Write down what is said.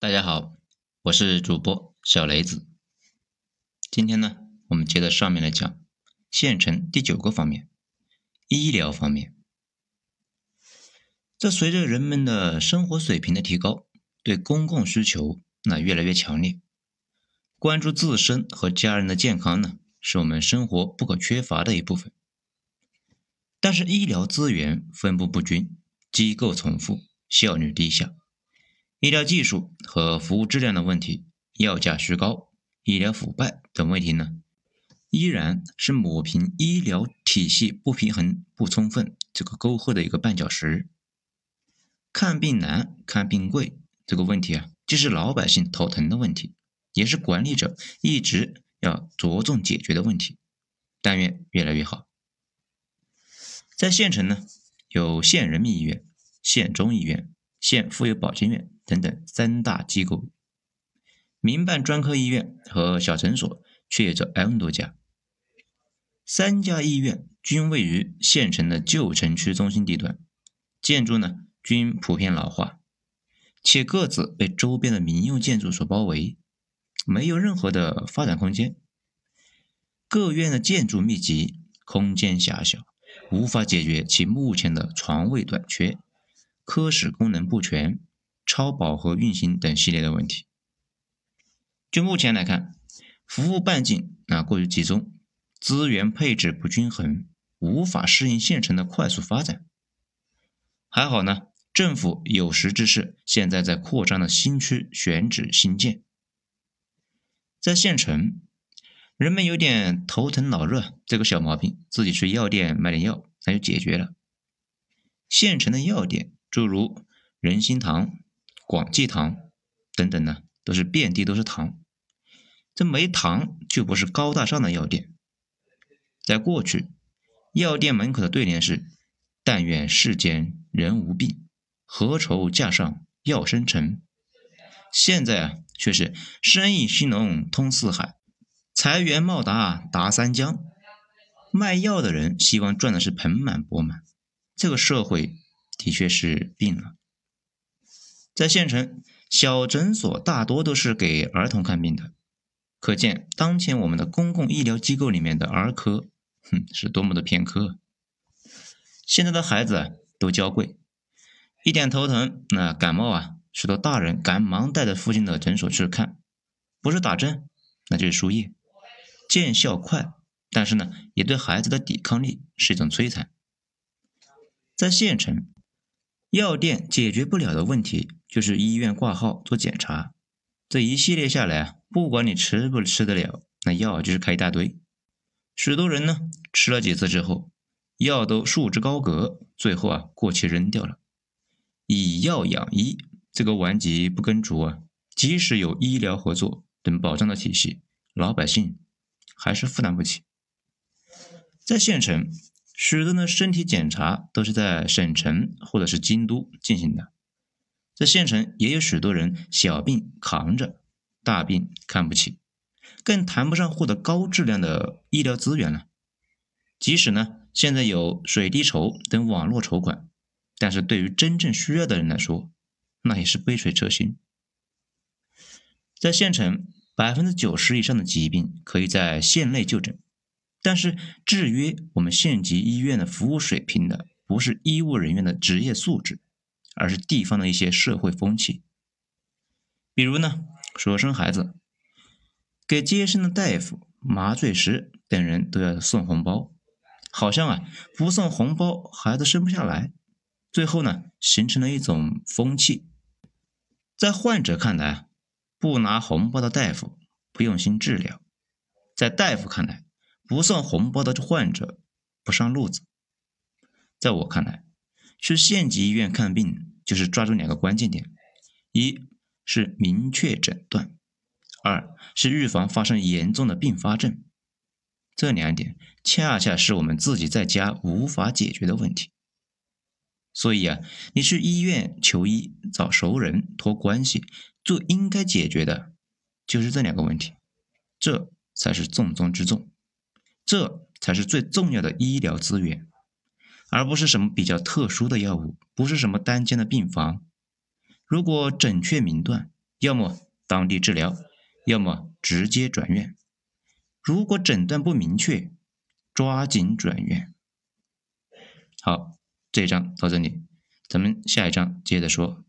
大家好，我是主播小雷子。今天呢，我们接着上面来讲县城第九个方面——医疗方面。这随着人们的生活水平的提高，对公共需求那越来越强烈，关注自身和家人的健康呢，是我们生活不可缺乏的一部分。但是医疗资源分布不均，机构重复，效率低下，医疗技术和服务质量的问题，药价虚高，医疗腐败等问题呢，依然是抹平医疗体系不平衡不充分这个沟壑的一个绊脚石。看病难、看病贵这个问题啊，既是老百姓头疼的问题，也是管理者一直要着重解决的问题。但愿越来越好。在县城呢，有县人民医院、县中医院、县妇幼保健院等等三大机构，民办专科医院和小诊所却有着 N 多家。三家医院均位于县城的旧城区中心地段，建筑呢均普遍老化，且各自被周边的民用建筑所包围，没有任何的发展空间。各院的建筑密集，空间狭小。无法解决其目前的床位短缺、科室功能不全、超饱和运行等系列的问题。就目前来看，服务半径啊过于集中，资源配置不均衡，无法适应县城的快速发展。还好呢，政府有识之士现在在扩张的新区选址新建，在县城。人们有点头疼脑热这个小毛病，自己去药店买点药，那就解决了。县城的药店，诸如仁心堂、广济堂等等呢，都是遍地都是堂。这没堂就不是高大上的药店。在过去，药店门口的对联是“但愿世间人无病，何愁架上药生尘”。现在啊，却是生意兴隆通四海。财源茂达达三江，卖药的人希望赚的是盆满钵满，这个社会的确是病了。在县城，小诊所大多都是给儿童看病的，可见当前我们的公共医疗机构里面的儿科，哼，是多么的偏科。现在的孩子都娇贵，一点头疼，那感冒啊，许多大人赶忙带着附近的诊所去看，不是打针，那就是输液。见效快，但是呢，也对孩子的抵抗力是一种摧残。在县城，药店解决不了的问题就是医院挂号做检查，这一系列下来啊，不管你吃不吃得了，那药就是开一大堆。许多人呢，吃了几次之后，药都束之高阁，最后啊，过期扔掉了。以药养医，这个顽疾不根除啊，即使有医疗合作等保障的体系，老百姓。还是负担不起。在县城，许多的身体检查都是在省城或者是京都进行的。在县城也有许多人小病扛着，大病看不起，更谈不上获得高质量的医疗资源了。即使呢，现在有水滴筹等网络筹款，但是对于真正需要的人来说，那也是杯水车薪。在县城。百分之九十以上的疾病可以在县内就诊，但是制约我们县级医院的服务水平的，不是医务人员的职业素质，而是地方的一些社会风气。比如呢，说生孩子，给接生的大夫、麻醉师等人都要送红包，好像啊不送红包孩子生不下来，最后呢形成了一种风气，在患者看来。不拿红包的大夫不用心治疗，在大夫看来，不送红包的患者不上路子。在我看来，去县级医院看病就是抓住两个关键点：一是明确诊断，二是预防发生严重的并发症。这两点恰恰是我们自己在家无法解决的问题。所以啊，你去医院求医，找熟人托关系。最应该解决的，就是这两个问题，这才是重中之重，这才是最重要的医疗资源，而不是什么比较特殊的药物，不是什么单间的病房。如果准确明断，要么当地治疗，要么直接转院。如果诊断不明确，抓紧转院。好，这一章到这里，咱们下一章接着说。